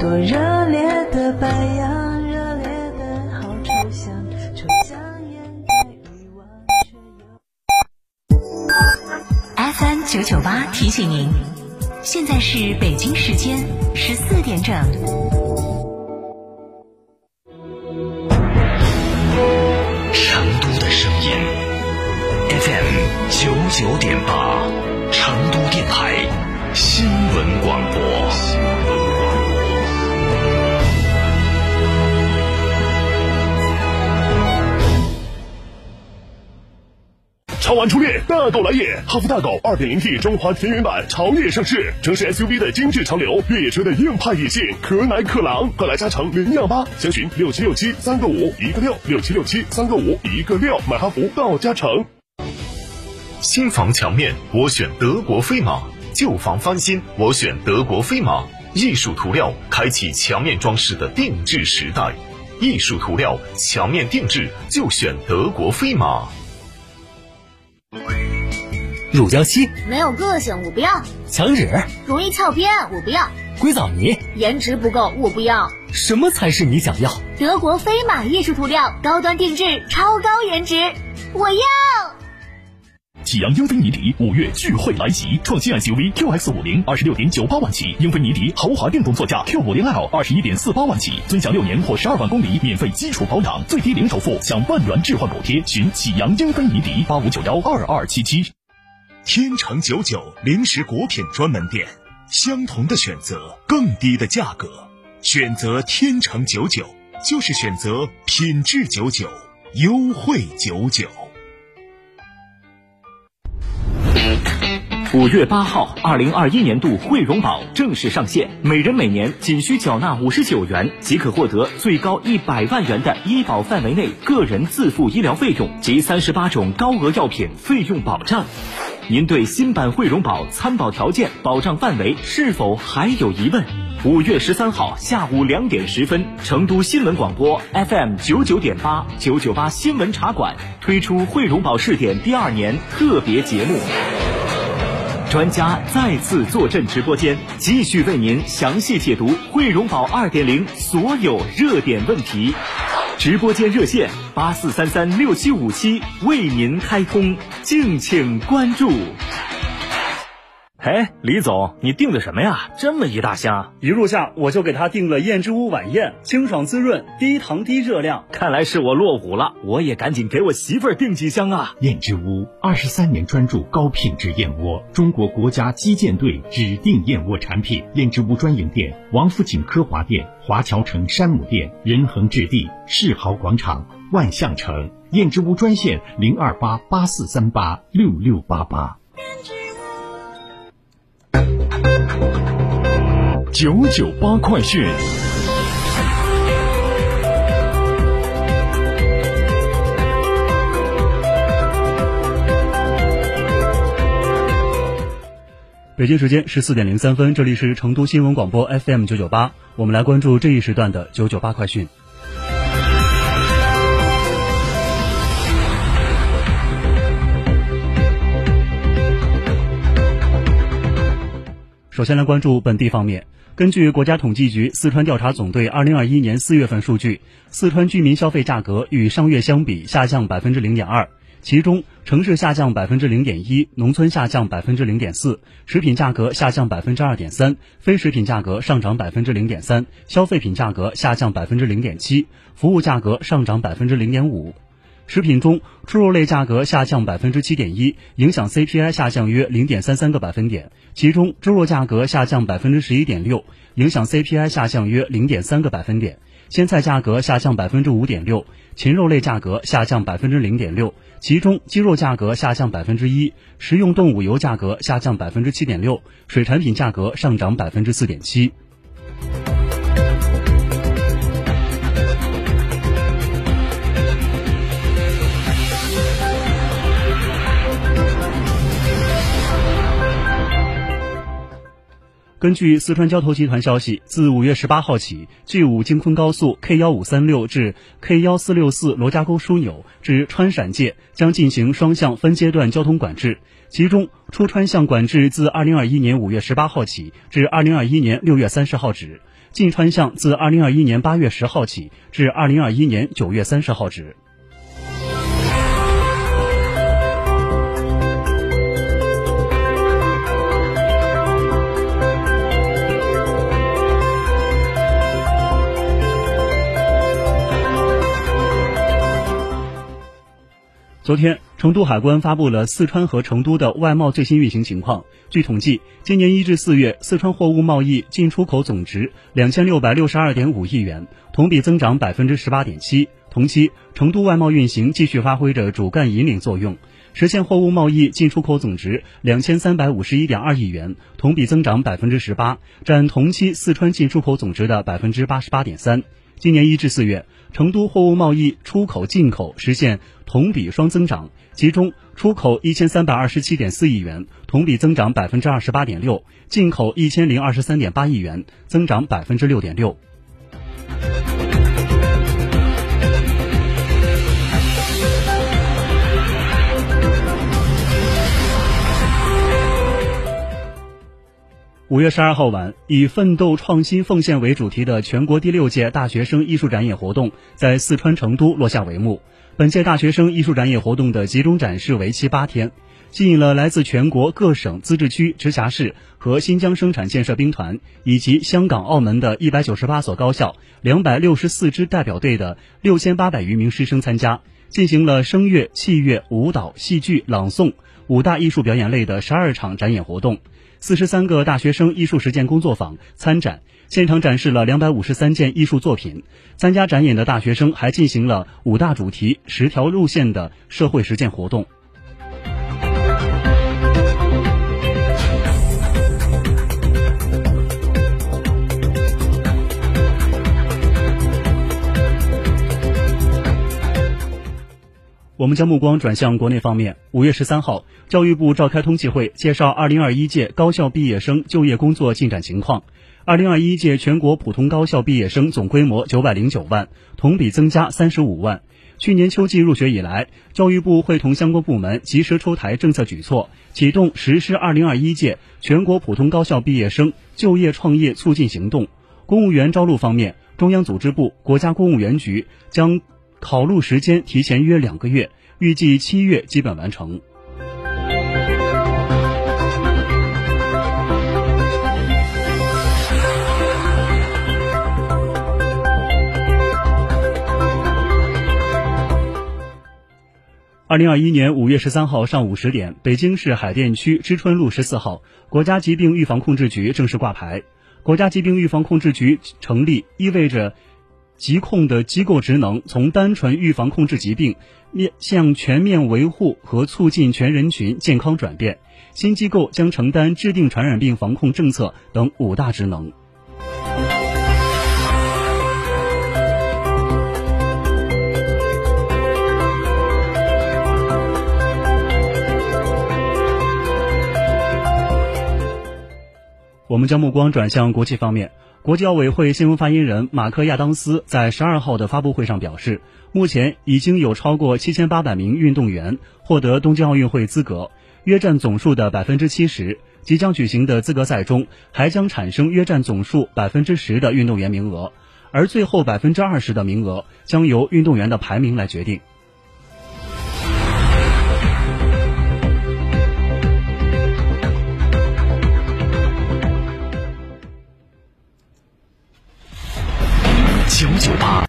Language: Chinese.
多热烈的白羊，热烈的好抽象，抽象掩盖欲望，却又。FM 九九八提醒您，现在是北京时间十四点整。成都的声音，FM 九九点八，成都电台新闻广播。超玩初恋，大狗来也！哈弗大狗 2.0T 中华田园版潮野上市，城市 SUV 的精致潮流，越野车的硬派野性，可奶可狼，快来加诚零幺八，详询六七六七三个五一个六六七六七三个五一个六，买哈弗到加诚。新房墙面，我选德国飞马；旧房翻新，我选德国飞马。艺术涂料开启墙面装饰的定制时代，艺术涂料墙面定制就选德国飞马。乳胶漆、没有个性，我不要；墙纸、容易翘边，我不要；硅藻泥、颜值不够，我不要。什么才是你想要？德国飞马艺术涂料，高端定制，超高颜值，我要。启阳英菲尼迪五月聚会来袭，创新 SUV QX 五零二十六点九八万起，英菲尼迪豪华电动座驾 Q 五零 L 二十一点四八万起，尊享六年或十二万公里免费基础保养，最低零首付享万元置换补贴。寻启阳英菲尼迪八五九幺二二七七。天成九九零食果品专门店，相同的选择，更低的价格，选择天成九九就是选择品质九九，优惠九九。五月八号，二零二一年度汇荣保正式上线，每人每年仅需缴纳五十九元，即可获得最高一百万元的医保范围内个人自付医疗费用及三十八种高额药品费用保障。您对新版汇荣保参保条件、保障范围是否还有疑问？五月十三号下午两点十分，成都新闻广播 FM 九九点八九九八新闻茶馆推出汇荣保试点第二年特别节目。专家再次坐镇直播间，继续为您详细解读汇融宝二点零所有热点问题。直播间热线八四三三六七五七为您开通，敬请关注。哎，李总，你订的什么呀？这么一大箱！一入夏我就给他订了燕之屋晚宴，清爽滋润，低糖低热量。看来是我落伍了，我也赶紧给我媳妇儿订几箱啊！燕之屋二十三年专注高品质燕窝，中国国家击剑队指定燕窝产品。燕之屋专营店：王府井科华店、华侨城山姆店、仁恒置地、世豪广场、万象城。燕之屋专线零二八八四三八六六八八。九九八快讯。北京时间十四点零三分，这里是成都新闻广播 FM 九九八，我们来关注这一时段的九九八快讯。首先来关注本地方面。根据国家统计局四川调查总队二零二一年四月份数据，四川居民消费价格与上月相比下降百分之零点二，其中城市下降百分之零点一，农村下降百分之零点四，食品价格下降百分之二点三，非食品价格上涨百分之零点三，消费品价格下降百分之零点七，服务价格上涨百分之零点五。食品中，猪肉类价格下降百分之七点一，影响 CPI 下降约零点三三个百分点。其中，猪肉价格下降百分之十一点六，影响 CPI 下降约零点三个百分点。鲜菜价格下降百分之五点六，禽肉类价格下降百分之零点六，其中鸡肉价格下降百分之一，食用动物油价格下降百分之七点六，水产品价格上涨百分之四点七。根据四川交投集团消息，自五月十八号起，G 五京昆高速 K 幺五三六至 K 幺四六四罗家沟枢纽至川陕界将进行双向分阶段交通管制。其中，出川向管制自二零二一年五月十八号起至二零二一年六月三十号止，进川向自二零二一年八月十号起至二零二一年九月三十号止。昨天，成都海关发布了四川和成都的外贸最新运行情况。据统计，今年一至四月，四川货物贸易进出口总值两千六百六十二点五亿元，同比增长百分之十八点七。同期，成都外贸运行继续发挥着主干引领作用，实现货物贸易进出口总值两千三百五十一点二亿元，同比增长百分之十八，占同期四川进出口总值的百分之八十八点三。今年一至四月，成都货物贸易出口进口实现同比双增长，其中出口一千三百二十七点四亿元，同比增长百分之二十八点六；进口一千零二十三点八亿元，增长百分之六点六。五月十二号晚，以“奋斗、创新、奉献”为主题的全国第六届大学生艺术展演活动在四川成都落下帷幕。本届大学生艺术展演活动的集中展示为期八天，吸引了来自全国各省、自治区、直辖市和新疆生产建设兵团以及香港、澳门的一百九十八所高校、两百六十四支代表队的六千八百余名师生参加，进行了声乐、器乐、舞蹈、戏剧、朗诵五大艺术表演类的十二场展演活动。四十三个大学生艺术实践工作坊参展，现场展示了两百五十三件艺术作品。参加展演的大学生还进行了五大主题、十条路线的社会实践活动。我们将目光转向国内方面。五月十三号，教育部召开通气会，介绍二零二一届高校毕业生就业工作进展情况。二零二一届全国普通高校毕业生总规模九百零九万，同比增加三十五万。去年秋季入学以来，教育部会同相关部门及时出台政策举措，启动实施二零二一届全国普通高校毕业生就业创业促进行动。公务员招录方面，中央组织部、国家公务员局将。考录时间提前约两个月，预计七月基本完成。二零二一年五月十三号上午十点，北京市海淀区知春路十四号，国家疾病预防控制局正式挂牌。国家疾病预防控制局成立，意味着。疾控的机构职能从单纯预防控制疾病，面向全面维护和促进全人群健康转变。新机构将承担制定传染病防控政策等五大职能。我们将目光转向国际方面。国际奥委会新闻发言人马克亚当斯在十二号的发布会上表示，目前已经有超过七千八百名运动员获得东京奥运会资格，约占总数的百分之七十。即将举行的资格赛中，还将产生约占总数百分之十的运动员名额，而最后百分之二十的名额将由运动员的排名来决定。